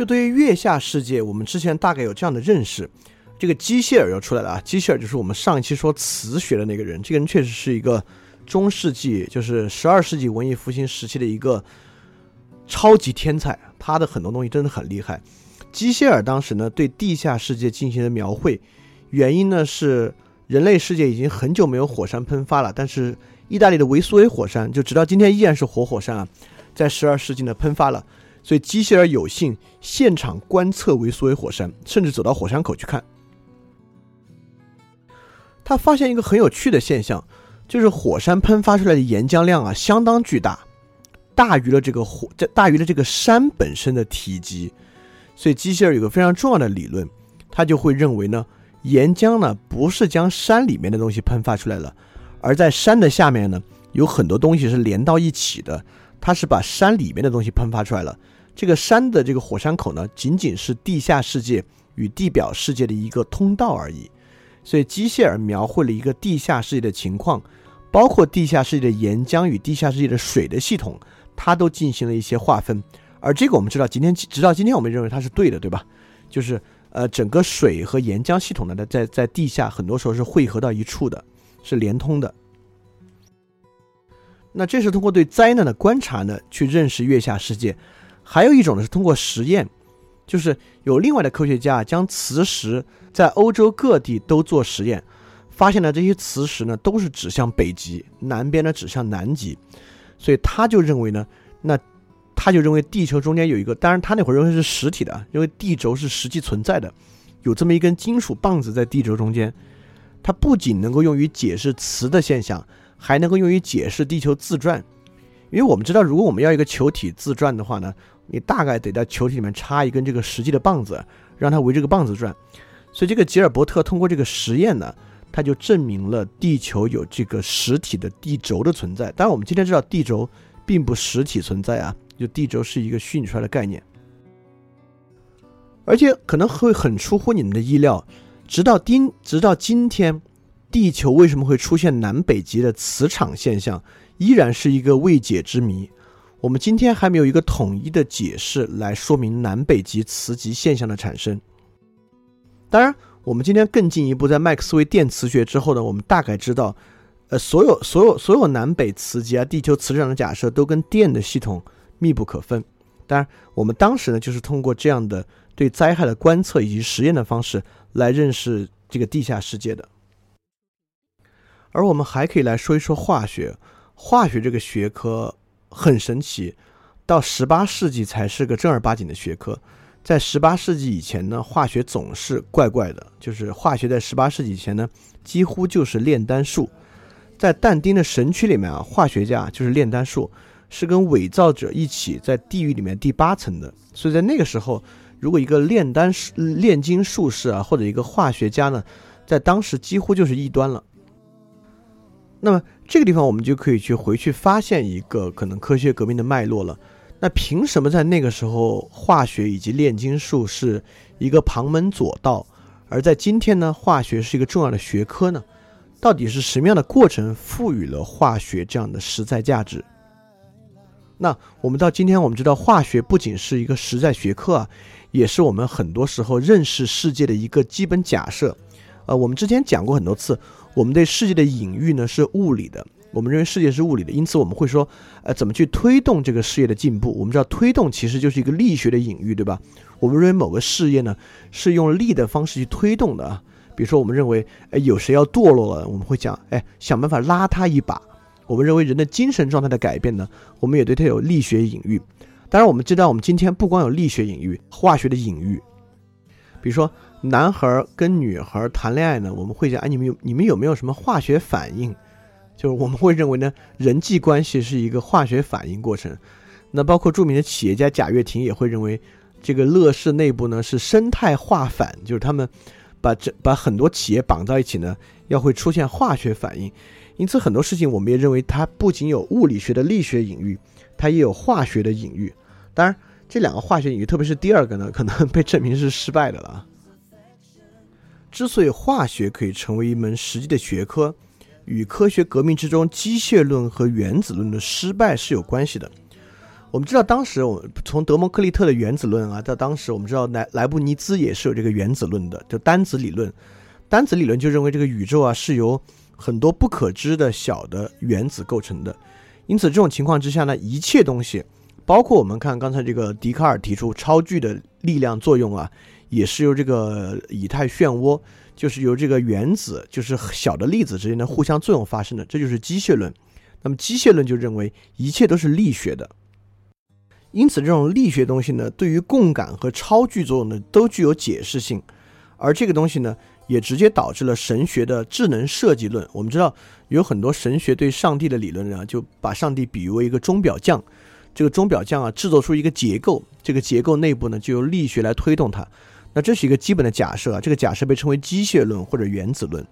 就对于月下世界，我们之前大概有这样的认识。这个机械尔又出来了啊！机械尔就是我们上一期说磁学的那个人，这个人确实是一个中世纪，就是十二世纪文艺复兴时期的一个超级天才，他的很多东西真的很厉害。机械尔当时呢对地下世界进行了描绘，原因呢是人类世界已经很久没有火山喷发了，但是意大利的维苏威火山就直到今天依然是活火山啊，在十二世纪呢喷发了，所以机械尔有幸现场观测维苏威火山，甚至走到火山口去看。他发现一个很有趣的现象，就是火山喷发出来的岩浆量啊相当巨大，大于了这个火，大于了这个山本身的体积。所以机械人有个非常重要的理论，他就会认为呢，岩浆呢不是将山里面的东西喷发出来了，而在山的下面呢有很多东西是连到一起的，它是把山里面的东西喷发出来了。这个山的这个火山口呢，仅仅是地下世界与地表世界的一个通道而已。所以机械尔描绘了一个地下世界的情况，包括地下世界的岩浆与地下世界的水的系统，它都进行了一些划分。而这个我们知道，今天直到今天，我们认为它是对的，对吧？就是呃，整个水和岩浆系统呢，在在地下很多时候是汇合到一处的，是连通的。那这是通过对灾难的观察呢，去认识月下世界。还有一种呢，是通过实验，就是有另外的科学家将磁石在欧洲各地都做实验，发现了这些磁石呢都是指向北极，南边呢指向南极，所以他就认为呢，那。他就认为地球中间有一个，当然他那会儿认为是实体的，因为地轴是实际存在的，有这么一根金属棒子在地轴中间，它不仅能够用于解释磁的现象，还能够用于解释地球自转。因为我们知道，如果我们要一个球体自转的话呢，你大概得在球体里面插一根这个实际的棒子，让它围这个棒子转。所以这个吉尔伯特通过这个实验呢，他就证明了地球有这个实体的地轴的存在。当然，我们今天知道地轴并不实体存在啊。就地轴是一个虚拟出来的概念，而且可能会很出乎你们的意料。直到今直到今天，地球为什么会出现南北极的磁场现象，依然是一个未解之谜。我们今天还没有一个统一的解释来说明南北极磁极现象的产生。当然，我们今天更进一步，在麦克斯韦电磁学之后呢，我们大概知道，呃，所有所有所有南北磁极啊，地球磁场的假设都跟电的系统。密不可分。当然，我们当时呢，就是通过这样的对灾害的观测以及实验的方式来认识这个地下世界的。而我们还可以来说一说化学。化学这个学科很神奇，到十八世纪才是个正儿八经的学科。在十八世纪以前呢，化学总是怪怪的。就是化学在十八世纪以前呢，几乎就是炼丹术。在但丁的《神曲》里面啊，化学家就是炼丹术。是跟伪造者一起在地狱里面第八层的，所以在那个时候，如果一个炼丹术、炼金术士啊，或者一个化学家呢，在当时几乎就是异端了。那么这个地方我们就可以去回去发现一个可能科学革命的脉络了。那凭什么在那个时候化学以及炼金术是一个旁门左道，而在今天呢，化学是一个重要的学科呢？到底是什么样的过程赋予了化学这样的实在价值？那我们到今天，我们知道化学不仅是一个实在学科啊，也是我们很多时候认识世界的一个基本假设。呃，我们之前讲过很多次，我们对世界的隐喻呢是物理的，我们认为世界是物理的，因此我们会说，呃，怎么去推动这个事业的进步？我们知道推动其实就是一个力学的隐喻，对吧？我们认为某个事业呢是用力的方式去推动的啊，比如说我们认为，哎，有谁要堕落了，我们会讲，哎，想办法拉他一把。我们认为人的精神状态的改变呢，我们也对它有力学隐喻。当然，我们知道我们今天不光有力学隐喻，化学的隐喻。比如说，男孩跟女孩谈恋爱呢，我们会讲：哎，你们有你们有没有什么化学反应？就是我们会认为呢，人际关系是一个化学反应过程。那包括著名的企业家贾跃亭也会认为，这个乐视内部呢是生态化反，就是他们把这把很多企业绑在一起呢，要会出现化学反应。因此，很多事情我们也认为它不仅有物理学的力学隐喻，它也有化学的隐喻。当然，这两个化学隐喻，特别是第二个呢，可能被证明是失败的了。之所以化学可以成为一门实际的学科，与科学革命之中机械论和原子论的失败是有关系的。我们知道当时，我们从德谟克利特的原子论啊，到当时我们知道莱莱布尼兹也是有这个原子论的，就单子理论。单子理论就认为这个宇宙啊是由很多不可知的小的原子构成的。因此，这种情况之下呢，一切东西，包括我们看刚才这个笛卡尔提出超距的力量作用啊，也是由这个以太漩涡，就是由这个原子，就是小的粒子之间的互相作用发生的。这就是机械论。那么机械论就认为一切都是力学的。因此，这种力学东西呢，对于共感和超距作用呢，都具有解释性，而这个东西呢，也直接导致了神学的智能设计论。我们知道，有很多神学对上帝的理论呢，就把上帝比喻为一个钟表匠，这个钟表匠啊，制作出一个结构，这个结构内部呢，就由力学来推动它。那这是一个基本的假设啊，这个假设被称为机械论或者原子论。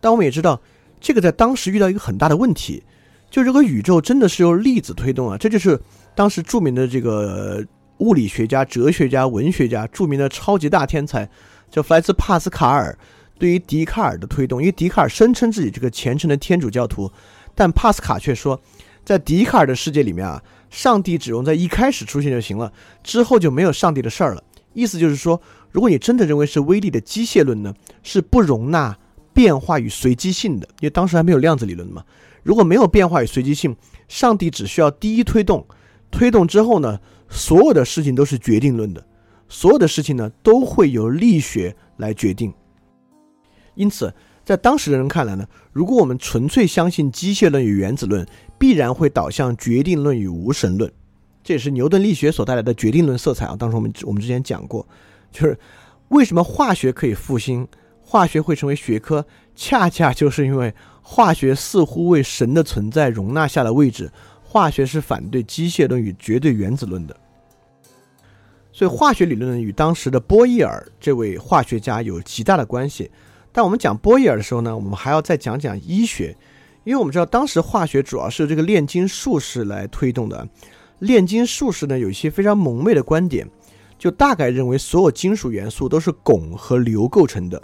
但我们也知道，这个在当时遇到一个很大的问题，就这个宇宙真的是由粒子推动啊，这就是。当时著名的这个物理学家、哲学家、文学家，著名的超级大天才，叫弗莱兹·帕斯卡尔，对于笛卡尔的推动，因为笛卡尔声称自己这个虔诚的天主教徒，但帕斯卡却说，在笛卡尔的世界里面啊，上帝只用在一开始出现就行了，之后就没有上帝的事儿了。意思就是说，如果你真的认为是威力的机械论呢，是不容纳变化与随机性的，因为当时还没有量子理论嘛。如果没有变化与随机性，上帝只需要第一推动。推动之后呢，所有的事情都是决定论的，所有的事情呢都会由力学来决定。因此，在当时的人看来呢，如果我们纯粹相信机械论与原子论，必然会导向决定论与无神论。这也是牛顿力学所带来的决定论色彩啊。当时我们我们之前讲过，就是为什么化学可以复兴，化学会成为学科，恰恰就是因为化学似乎为神的存在容纳下了位置。化学是反对机械论与绝对原子论的，所以化学理论与当时的波义尔这位化学家有极大的关系。但我们讲波义尔的时候呢，我们还要再讲讲医学，因为我们知道当时化学主要是这个炼金术士来推动的。炼金术士呢有一些非常蒙昧的观点，就大概认为所有金属元素都是汞和硫构成的。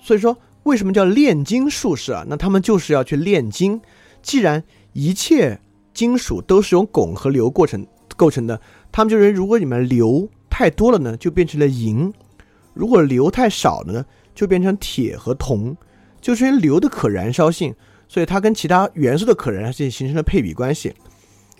所以说，为什么叫炼金术士啊？那他们就是要去炼金，既然一切金属都是由汞和硫过程构成的。他们就认为，如果你们硫太多了呢，就变成了银；如果硫太少了呢，就变成铁和铜。就是因为硫的可燃烧性，所以它跟其他元素的可燃性形成了配比关系。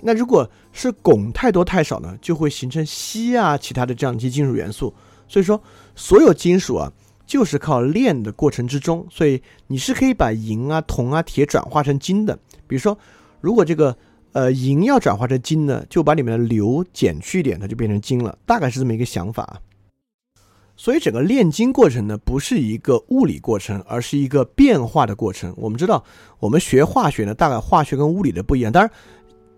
那如果是汞太多太少呢，就会形成锡啊，其他的这样一些金属元素。所以说，所有金属啊，就是靠炼的过程之中。所以你是可以把银啊、铜啊、铁转化成金的，比如说。如果这个呃银要转化成金呢，就把里面的硫减去一点，它就变成金了，大概是这么一个想法。所以整个炼金过程呢，不是一个物理过程，而是一个变化的过程。我们知道，我们学化学呢，大概化学跟物理的不一样。当然，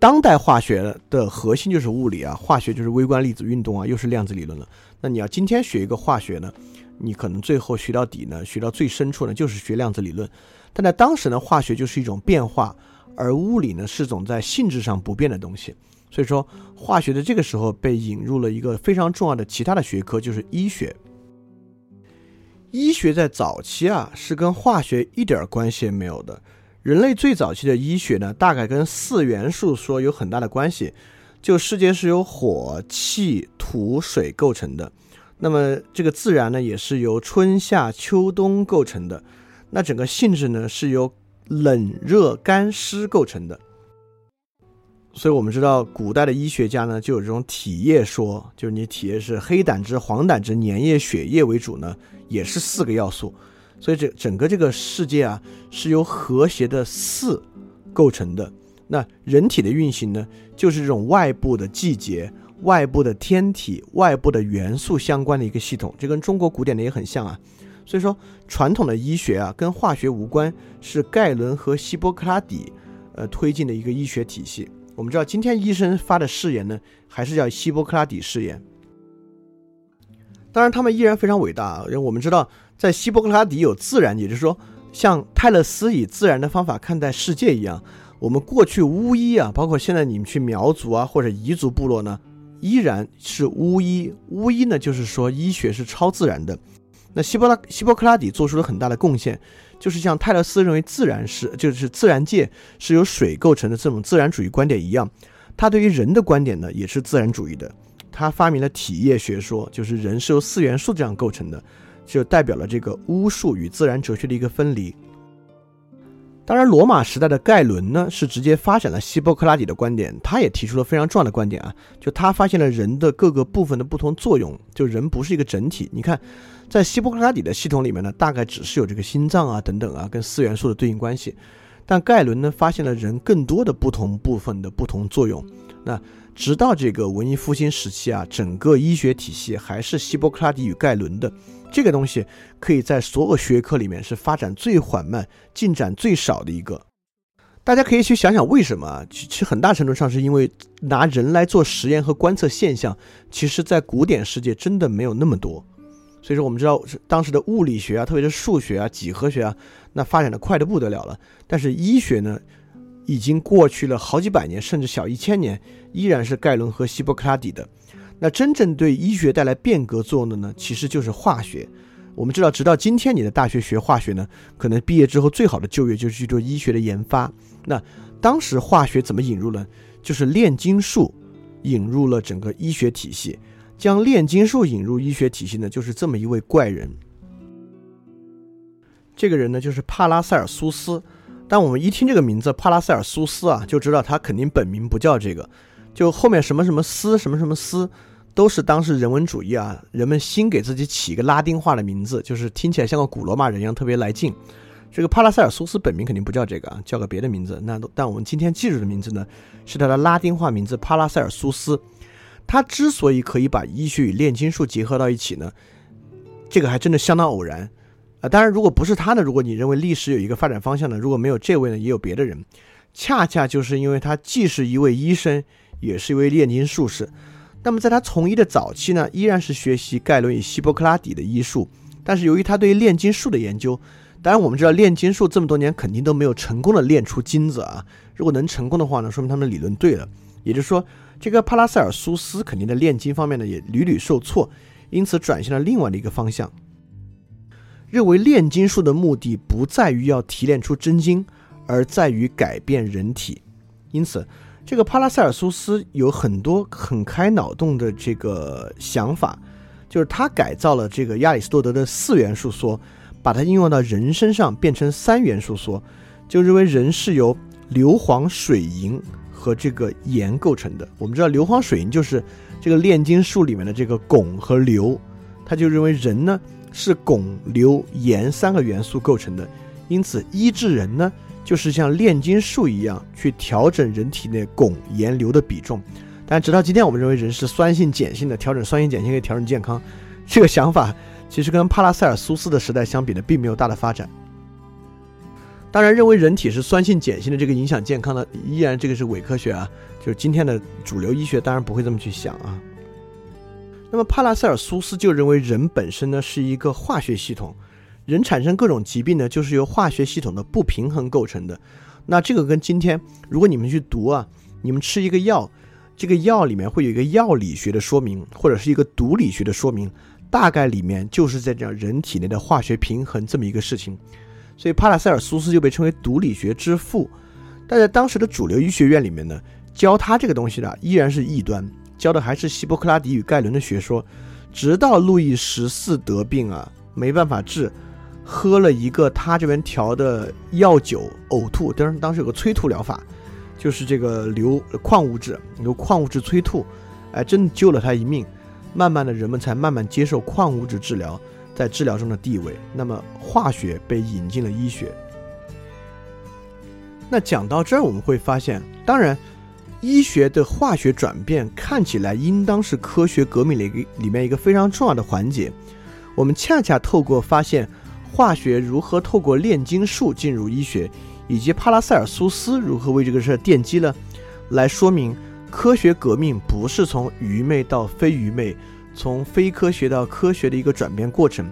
当代化学的核心就是物理啊，化学就是微观粒子运动啊，又是量子理论了。那你要今天学一个化学呢，你可能最后学到底呢，学到最深处呢，就是学量子理论。但在当时呢，化学就是一种变化。而物理呢是种在性质上不变的东西，所以说化学的这个时候被引入了一个非常重要的其他的学科，就是医学。医学在早期啊是跟化学一点关系也没有的。人类最早期的医学呢，大概跟四元素说有很大的关系，就世界是由火、气、土、水构成的，那么这个自然呢也是由春夏秋冬构成的，那整个性质呢是由。冷热干湿构成的，所以我们知道古代的医学家呢就有这种体液说，就是你体液是黑胆汁、黄胆汁、粘液、血液为主呢，也是四个要素。所以这整个这个世界啊是由和谐的四构成的。那人体的运行呢，就是这种外部的季节、外部的天体、外部的元素相关的一个系统。这跟中国古典的也很像啊。所以说，传统的医学啊，跟化学无关，是盖伦和希波克拉底，呃，推进的一个医学体系。我们知道，今天医生发的誓言呢，还是叫希波克拉底誓言。当然，他们依然非常伟大，因为我们知道，在希波克拉底有自然，也就是说，像泰勒斯以自然的方法看待世界一样，我们过去巫医啊，包括现在你们去苗族啊或者彝族部落呢，依然是巫医。巫医呢，就是说医学是超自然的。那希波拉希波克拉底做出了很大的贡献，就是像泰勒斯认为自然是就是自然界是由水构成的这种自然主义观点一样，他对于人的观点呢，也是自然主义的。他发明了体液学说，就是人是由四元素这样构成的，就代表了这个巫术与自然哲学的一个分离。当然，罗马时代的盖伦呢，是直接发展了希波克拉底的观点，他也提出了非常重要的观点啊，就他发现了人的各个部分的不同作用，就人不是一个整体。你看，在希波克拉底的系统里面呢，大概只是有这个心脏啊等等啊，跟四元素的对应关系。但盖伦呢，发现了人更多的不同部分的不同作用。那直到这个文艺复兴时期啊，整个医学体系还是希波克拉底与盖伦的。这个东西可以在所有学科里面是发展最缓慢、进展最少的一个。大家可以去想想为什么啊？其实很大程度上是因为拿人来做实验和观测现象，其实在古典世界真的没有那么多。所以说，我们知道当时的物理学啊，特别是数学啊、几何学啊，那发展的快的不得了了。但是医学呢，已经过去了好几百年，甚至小一千年，依然是盖伦和希波克拉底的。那真正对医学带来变革作用的呢，其实就是化学。我们知道，直到今天，你的大学学化学呢，可能毕业之后最好的就业就是去做医学的研发。那当时化学怎么引入呢？就是炼金术引入了整个医学体系。将炼金术引入医学体系呢，就是这么一位怪人。这个人呢，就是帕拉塞尔苏斯。但我们一听这个名字，帕拉塞尔苏斯啊，就知道他肯定本名不叫这个，就后面什么什么斯，什么什么斯。都是当时人文主义啊，人们新给自己起一个拉丁化的名字，就是听起来像个古罗马人一样，特别来劲。这个帕拉塞尔苏斯本名肯定不叫这个啊，叫个别的名字。那但我们今天记住的名字呢，是他的拉丁化名字帕拉塞尔苏斯。他之所以可以把医学与炼金术结合到一起呢，这个还真的相当偶然啊。当然，如果不是他呢，如果你认为历史有一个发展方向呢，如果没有这位呢，也有别的人。恰恰就是因为他既是一位医生，也是一位炼金术士。那么在他从医的早期呢，依然是学习盖伦与希波克拉底的医术。但是由于他对于炼金术的研究，当然我们知道炼金术这么多年肯定都没有成功的炼出金子啊。如果能成功的话呢，说明他们的理论对了。也就是说，这个帕拉塞尔苏斯肯定在炼金方面呢也屡屡受挫，因此转向了另外的一个方向，认为炼金术的目的不在于要提炼出真金，而在于改变人体。因此。这个帕拉塞尔苏斯有很多很开脑洞的这个想法，就是他改造了这个亚里士多德的四元素说，把它应用到人身上变成三元素说，就认为人是由硫磺、水银和这个盐构成的。我们知道硫磺、水银就是这个炼金术里面的这个汞和硫，他就认为人呢是汞、硫、盐三个元素构成的，因此医治人呢。就是像炼金术一样去调整人体内汞盐硫的比重，但直到今天，我们认为人是酸性碱性的，调整酸性碱性可以调整健康。这个想法其实跟帕拉塞尔苏斯的时代相比呢，并没有大的发展。当然，认为人体是酸性碱性的这个影响健康的，依然这个是伪科学啊。就是今天的主流医学当然不会这么去想啊。那么帕拉塞尔苏斯就认为人本身呢是一个化学系统。人产生各种疾病呢，就是由化学系统的不平衡构成的。那这个跟今天，如果你们去读啊，你们吃一个药，这个药里面会有一个药理学的说明，或者是一个毒理学的说明，大概里面就是在讲人体内的化学平衡这么一个事情。所以帕拉塞尔苏斯就被称为毒理学之父。但在当时的主流医学院里面呢，教他这个东西的依然是异端，教的还是希波克拉底与盖伦的学说。直到路易十四得病啊，没办法治。喝了一个他这边调的药酒，呕吐。当时当时有个催吐疗法，就是这个硫矿物质，硫矿物质催吐，哎，真的救了他一命。慢慢的人们才慢慢接受矿物质治疗在治疗中的地位。那么化学被引进了医学。那讲到这儿，我们会发现，当然，医学的化学转变看起来应当是科学革命里里面一个非常重要的环节。我们恰恰透过发现。化学如何透过炼金术进入医学，以及帕拉塞尔苏斯如何为这个事儿奠基了，来说明科学革命不是从愚昧到非愚昧，从非科学到科学的一个转变过程。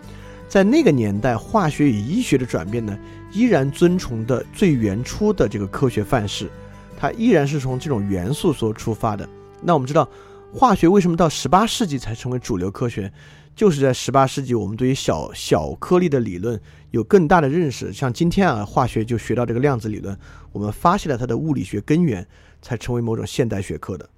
在那个年代，化学与医学的转变呢，依然遵从的最原初的这个科学范式，它依然是从这种元素所出发的。那我们知道，化学为什么到十八世纪才成为主流科学？就是在十八世纪，我们对于小小颗粒的理论有更大的认识。像今天啊，化学就学到这个量子理论，我们发现了它的物理学根源，才成为某种现代学科的。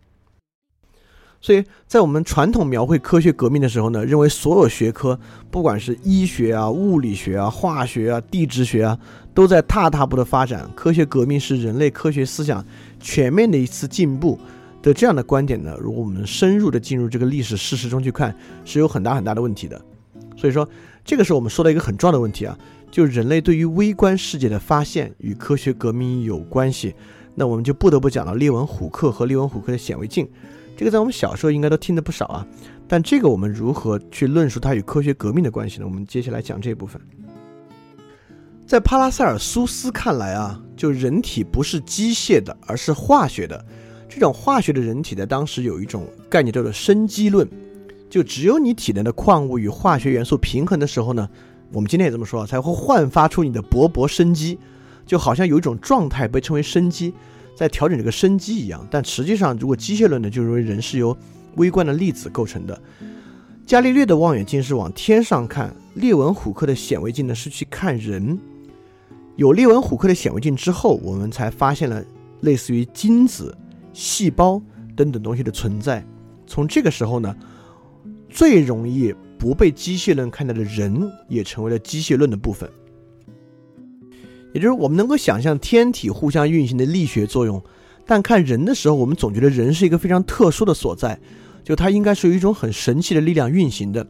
所以在我们传统描绘科学革命的时候呢，认为所有学科，不管是医学啊、物理学啊、化学啊、地质学啊，都在踏踏步的发展。科学革命是人类科学思想全面的一次进步的这样的观点呢，如果我们深入的进入这个历史事实中去看，是有很大很大的问题的。所以说，这个是我们说的一个很重要的问题啊，就人类对于微观世界的发现与科学革命有关系。那我们就不得不讲到列文虎克和列文虎克的显微镜。这个在我们小时候应该都听得不少啊，但这个我们如何去论述它与科学革命的关系呢？我们接下来讲这部分。在帕拉塞尔苏斯看来啊，就人体不是机械的，而是化学的。这种化学的人体在当时有一种概念叫做生机论，就只有你体内的矿物与化学元素平衡的时候呢，我们今天也这么说，才会焕发出你的勃勃生机，就好像有一种状态被称为生机。在调整这个生机一样，但实际上，如果机械论呢，就认为人是由微观的粒子构成的。伽利略的望远镜是往天上看，列文虎克的显微镜呢是去看人。有列文虎克的显微镜之后，我们才发现了类似于精子、细胞等等东西的存在。从这个时候呢，最容易不被机械论看待的人，也成为了机械论的部分。也就是我们能够想象天体互相运行的力学作用，但看人的时候，我们总觉得人是一个非常特殊的所在，就它应该是有一种很神奇的力量运行的。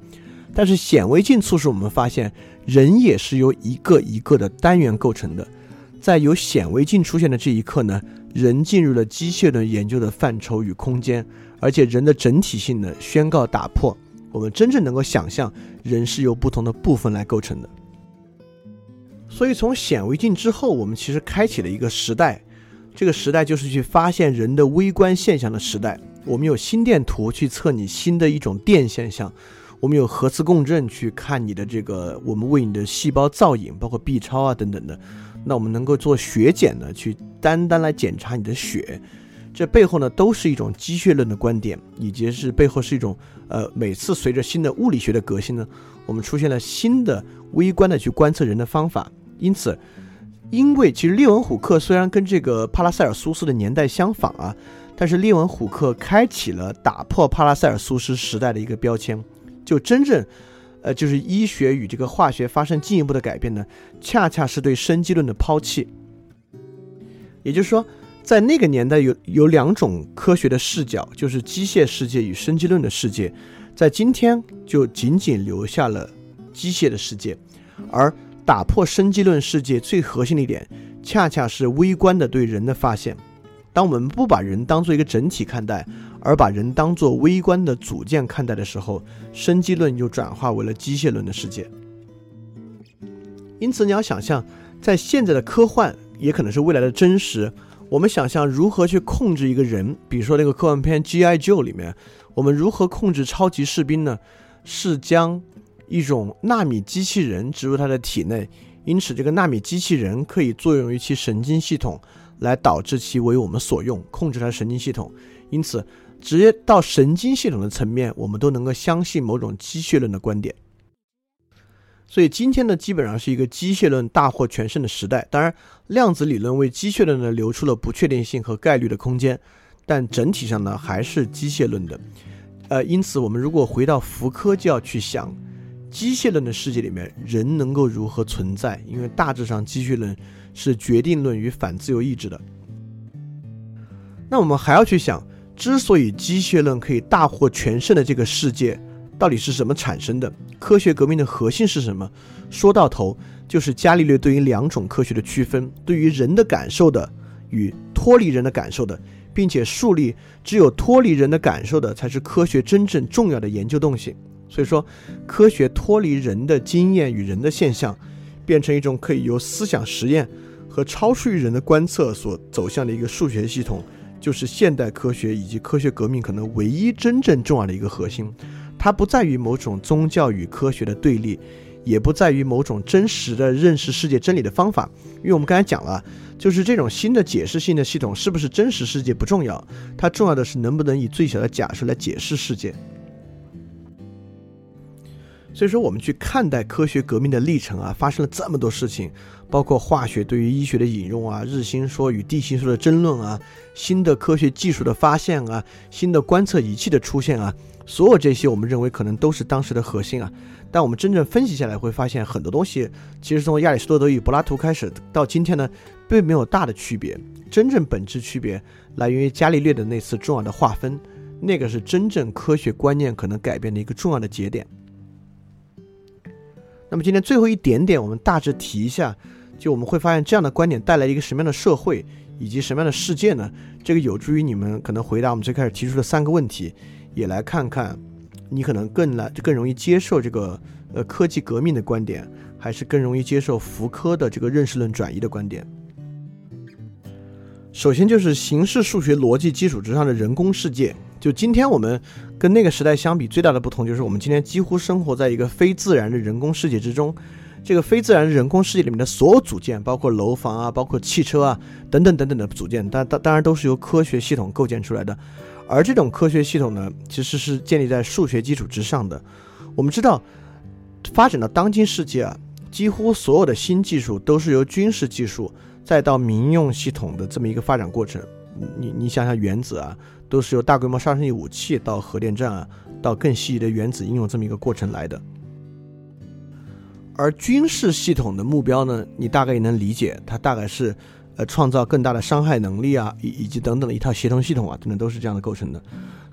但是显微镜促使我们发现，人也是由一个一个的单元构成的。在有显微镜出现的这一刻呢，人进入了机械论研究的范畴与空间，而且人的整体性呢宣告打破，我们真正能够想象人是由不同的部分来构成的。所以，从显微镜之后，我们其实开启了一个时代。这个时代就是去发现人的微观现象的时代。我们有心电图去测你新的一种电现象，我们有核磁共振去看你的这个，我们为你的细胞造影，包括 B 超啊等等的。那我们能够做血检呢，去单单来检查你的血。这背后呢，都是一种机械论的观点，以及是背后是一种呃，每次随着新的物理学的革新呢，我们出现了新的微观的去观测人的方法。因此，因为其实列文虎克虽然跟这个帕拉塞尔苏斯的年代相仿啊，但是列文虎克开启了打破帕拉塞尔苏斯时代的一个标签，就真正，呃，就是医学与这个化学发生进一步的改变呢，恰恰是对生机论的抛弃。也就是说，在那个年代有有两种科学的视角，就是机械世界与生机论的世界，在今天就仅仅留下了机械的世界，而。打破生机论世界最核心的一点，恰恰是微观的对人的发现。当我们不把人当做一个整体看待，而把人当做微观的组件看待的时候，生机论就转化为了机械论的世界。因此，你要想象，在现在的科幻，也可能是未来的真实。我们想象如何去控制一个人，比如说那个科幻片《G.I. Joe》里面，我们如何控制超级士兵呢？是将。一种纳米机器人植入他的体内，因此这个纳米机器人可以作用于其神经系统，来导致其为我们所用，控制它的神经系统。因此，直接到神经系统的层面，我们都能够相信某种机械论的观点。所以，今天呢，基本上是一个机械论大获全胜的时代。当然，量子理论为机械论呢留出了不确定性和概率的空间，但整体上呢还是机械论的。呃，因此，我们如果回到福柯，就要去想。机械论的世界里面，人能够如何存在？因为大致上，机械论是决定论与反自由意志的。那我们还要去想，之所以机械论可以大获全胜的这个世界，到底是什么产生的？科学革命的核心是什么？说到头，就是伽利略对于两种科学的区分：对于人的感受的与脱离人的感受的，并且树立只有脱离人的感受的才是科学真正重要的研究动性。所以说，科学脱离人的经验与人的现象，变成一种可以由思想实验和超出于人的观测所走向的一个数学系统，就是现代科学以及科学革命可能唯一真正重要的一个核心。它不在于某种宗教与科学的对立，也不在于某种真实的认识世界真理的方法，因为我们刚才讲了，就是这种新的解释性的系统是不是真实世界不重要，它重要的是能不能以最小的假设来解释世界。所以说，我们去看待科学革命的历程啊，发生了这么多事情，包括化学对于医学的引用啊，日心说与地心说的争论啊，新的科学技术的发现啊，新的观测仪器的出现啊，所有这些，我们认为可能都是当时的核心啊。但我们真正分析下来，会发现很多东西，其实从亚里士多德与柏拉图开始到今天呢，并没有大的区别。真正本质区别来源于伽利略的那次重要的划分，那个是真正科学观念可能改变的一个重要的节点。那么今天最后一点点，我们大致提一下，就我们会发现这样的观点带来一个什么样的社会以及什么样的世界呢？这个有助于你们可能回答我们最开始提出的三个问题，也来看看你可能更来更容易接受这个呃科技革命的观点，还是更容易接受福柯的这个认识论转移的观点。首先就是形式数学逻辑基础之上的人工世界。就今天我们跟那个时代相比，最大的不同就是我们今天几乎生活在一个非自然的人工世界之中。这个非自然人工世界里面的所有组件，包括楼房啊，包括汽车啊，等等等等的组件，当当当然都是由科学系统构建出来的。而这种科学系统呢，其实是建立在数学基础之上的。我们知道，发展到当今世界啊，几乎所有的新技术都是由军事技术再到民用系统的这么一个发展过程。你你想想原子啊。都是由大规模杀伤性武器到核电站啊，到更细的原子应用这么一个过程来的。而军事系统的目标呢，你大概也能理解，它大概是呃创造更大的伤害能力啊，以以及等等的一套协同系统啊，等等都是这样的构成的。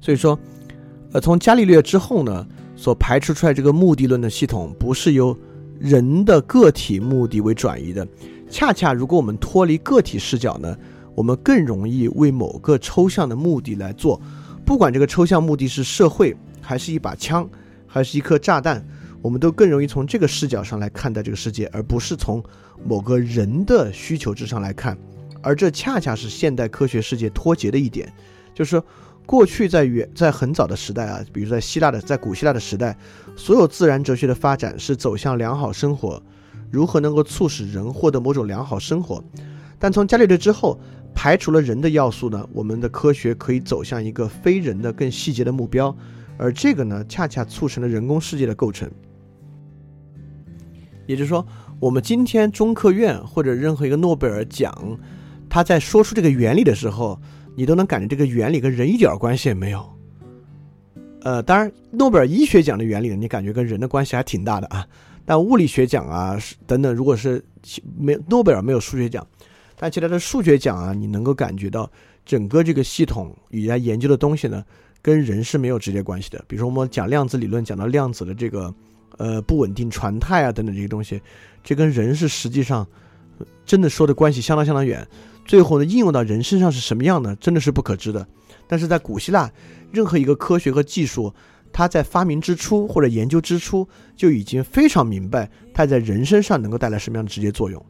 所以说，呃，从伽利略之后呢，所排除出来这个目的论的系统，不是由人的个体目的为转移的。恰恰如果我们脱离个体视角呢？我们更容易为某个抽象的目的来做，不管这个抽象目的是社会，还是一把枪，还是一颗炸弹，我们都更容易从这个视角上来看待这个世界，而不是从某个人的需求之上来看。而这恰恰是现代科学世界脱节的一点，就是过去在远在很早的时代啊，比如在希腊的在古希腊的时代，所有自然哲学的发展是走向良好生活，如何能够促使人获得某种良好生活。但从伽利略之后。排除了人的要素呢，我们的科学可以走向一个非人的、更细节的目标，而这个呢，恰恰促成了人工世界的构成。也就是说，我们今天中科院或者任何一个诺贝尔奖，他在说出这个原理的时候，你都能感觉这个原理跟人一点关系也没有。呃，当然，诺贝尔医学奖的原理，你感觉跟人的关系还挺大的啊。但物理学奖啊，等等，如果是没诺贝尔没有数学奖。但其他的数学奖啊，你能够感觉到整个这个系统与它研究的东西呢，跟人是没有直接关系的。比如说我们讲量子理论，讲到量子的这个呃不稳定传态啊等等这些东西，这跟人是实际上真的说的关系相当相当远。最后呢，应用到人身上是什么样呢？真的是不可知的。但是在古希腊，任何一个科学和技术，它在发明之初或者研究之初就已经非常明白它在人身上能够带来什么样的直接作用。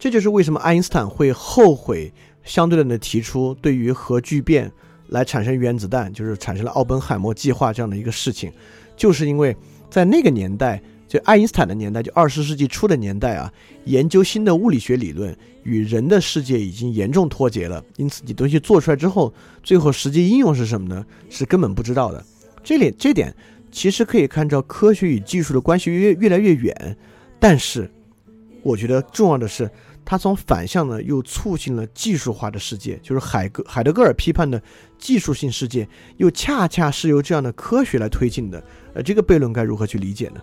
这就是为什么爱因斯坦会后悔相对论的提出，对于核聚变来产生原子弹，就是产生了奥本海默计划这样的一个事情，就是因为在那个年代，就爱因斯坦的年代，就二十世纪初的年代啊，研究新的物理学理论与人的世界已经严重脱节了，因此你东西做出来之后，最后实际应用是什么呢？是根本不知道的。这点这点其实可以看到科学与技术的关系越越来越远，但是我觉得重要的是。他从反向呢，又促进了技术化的世界，就是海格海德格尔批判的技术性世界，又恰恰是由这样的科学来推进的。呃，这个悖论该如何去理解呢？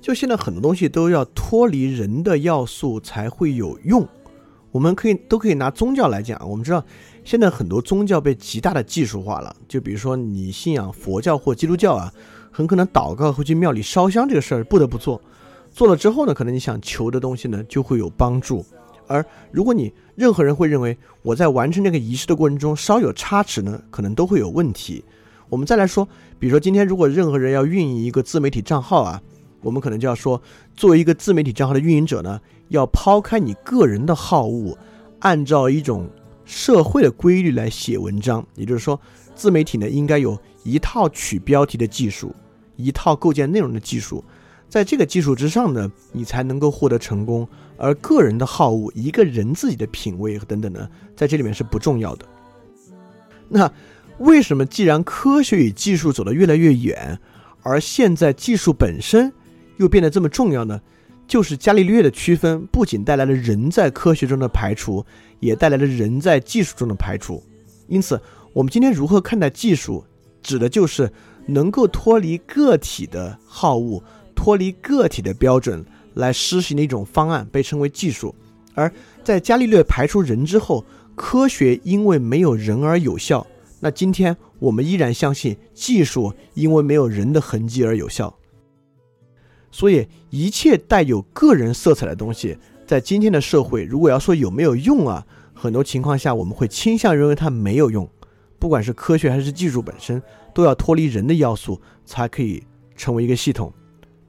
就现在很多东西都要脱离人的要素才会有用。我们可以都可以拿宗教来讲，我们知道现在很多宗教被极大的技术化了。就比如说你信仰佛教或基督教啊，很可能祷告会去庙里烧香这个事儿不得不做。做了之后呢，可能你想求的东西呢就会有帮助，而如果你任何人会认为我在完成这个仪式的过程中稍有差池呢，可能都会有问题。我们再来说，比如说今天如果任何人要运营一个自媒体账号啊，我们可能就要说，作为一个自媒体账号的运营者呢，要抛开你个人的好恶，按照一种社会的规律来写文章。也就是说，自媒体呢应该有一套取标题的技术。一套构建内容的技术，在这个基础之上呢，你才能够获得成功。而个人的好恶，一个人自己的品味等等呢，在这里面是不重要的。那为什么既然科学与技术走得越来越远，而现在技术本身又变得这么重要呢？就是伽利略的区分，不仅带来了人在科学中的排除，也带来了人在技术中的排除。因此，我们今天如何看待技术，指的就是能够脱离个体的好恶，脱离个体的标准来施行的一种方案，被称为技术。而在伽利略排除人之后，科学因为没有人而有效。那今天我们依然相信技术因为没有人的痕迹而有效。所以，一切带有个人色彩的东西，在今天的社会，如果要说有没有用啊，很多情况下我们会倾向认为它没有用。不管是科学还是技术本身，都要脱离人的要素才可以成为一个系统。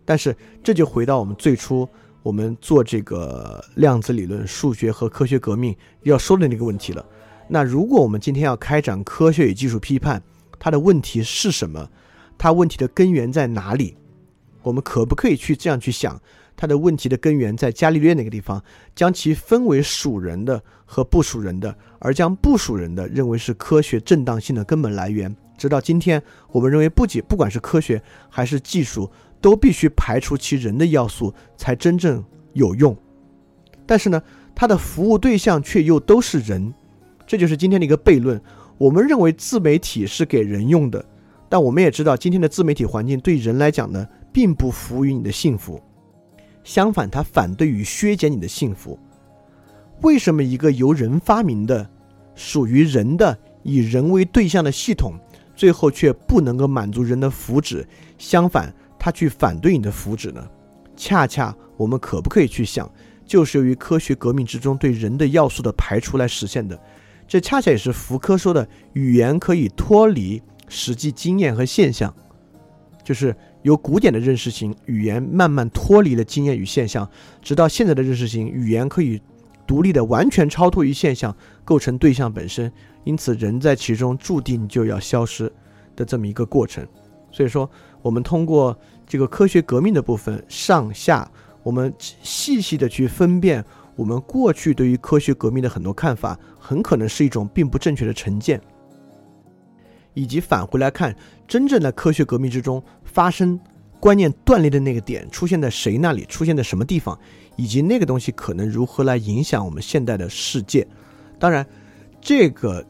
但是，这就回到我们最初我们做这个量子理论、数学和科学革命要说的那个问题了。那如果我们今天要开展科学与技术批判，它的问题是什么？它问题的根源在哪里？我们可不可以去这样去想，它的问题的根源在伽利略那个地方，将其分为属人的和不属人的，而将不属人的认为是科学正当性的根本来源。直到今天，我们认为不仅不管是科学还是技术，都必须排除其人的要素才真正有用。但是呢，它的服务对象却又都是人，这就是今天的一个悖论。我们认为自媒体是给人用的，但我们也知道今天的自媒体环境对人来讲呢。并不服务于你的幸福，相反，它反对于削减你的幸福。为什么一个由人发明的、属于人的、以人为对象的系统，最后却不能够满足人的福祉？相反，他去反对你的福祉呢？恰恰，我们可不可以去想，就是由于科学革命之中对人的要素的排除来实现的？这恰恰也是福柯说的，语言可以脱离实际经验和现象，就是。由古典的认识型语言慢慢脱离了经验与现象，直到现在的认识型语言可以独立的完全超脱于现象，构成对象本身。因此，人在其中注定就要消失的这么一个过程。所以说，我们通过这个科学革命的部分上下，我们细细的去分辨我们过去对于科学革命的很多看法，很可能是一种并不正确的成见。以及返回来看，真正的科学革命之中发生观念断裂的那个点出现在谁那里，出现在什么地方，以及那个东西可能如何来影响我们现代的世界。当然，这个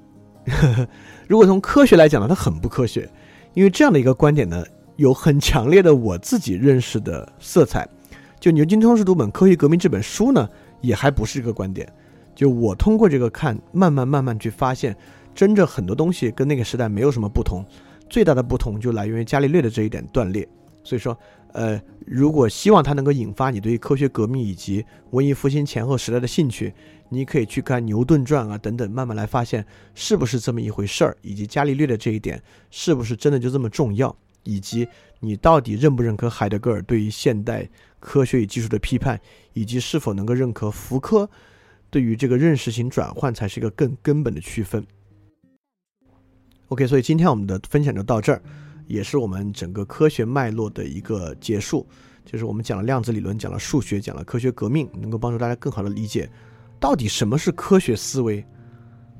呵呵如果从科学来讲呢，它很不科学，因为这样的一个观点呢，有很强烈的我自己认识的色彩。就牛津通识读本《科学革命》这本书呢，也还不是一个观点。就我通过这个看，慢慢慢慢去发现。真正很多东西跟那个时代没有什么不同，最大的不同就来源于伽利略的这一点断裂。所以说，呃，如果希望它能够引发你对于科学革命以及文艺复兴前后时代的兴趣，你可以去看《牛顿传》啊等等，慢慢来发现是不是这么一回事儿，以及伽利略的这一点是不是真的就这么重要，以及你到底认不认可海德格尔对于现代科学与技术的批判，以及是否能够认可福柯对于这个认识型转换，才是一个更根本的区分。OK，所以今天我们的分享就到这儿，也是我们整个科学脉络的一个结束。就是我们讲了量子理论，讲了数学，讲了科学革命，能够帮助大家更好的理解到底什么是科学思维，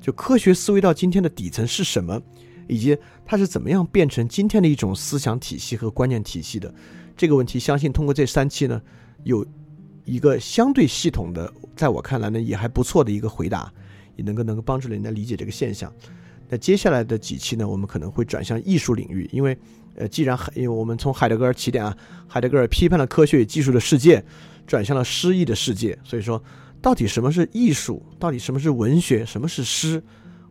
就科学思维到今天的底层是什么，以及它是怎么样变成今天的一种思想体系和观念体系的这个问题。相信通过这三期呢，有一个相对系统的，在我看来呢也还不错的一个回答，也能够能够帮助人家理解这个现象。那接下来的几期呢，我们可能会转向艺术领域，因为，呃，既然因为我们从海德格尔起点啊，海德格尔批判了科学与技术的世界，转向了诗意的世界，所以说，到底什么是艺术？到底什么是文学？什么是诗？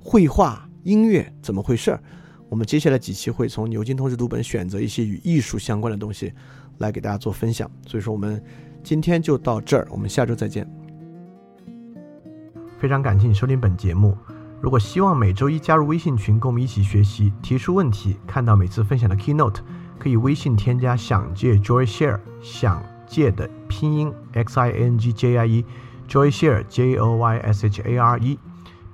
绘画、音乐怎么回事儿？我们接下来几期会从牛津通识读本选择一些与艺术相关的东西，来给大家做分享。所以说，我们今天就到这儿，我们下周再见。非常感谢你收听本节目。如果希望每周一加入微信群，跟我们一起学习、提出问题、看到每次分享的 keynote，可以微信添加“想借 Joy Share”，想借的拼音 x i n g j i e，Joy Share j o y s h a r e，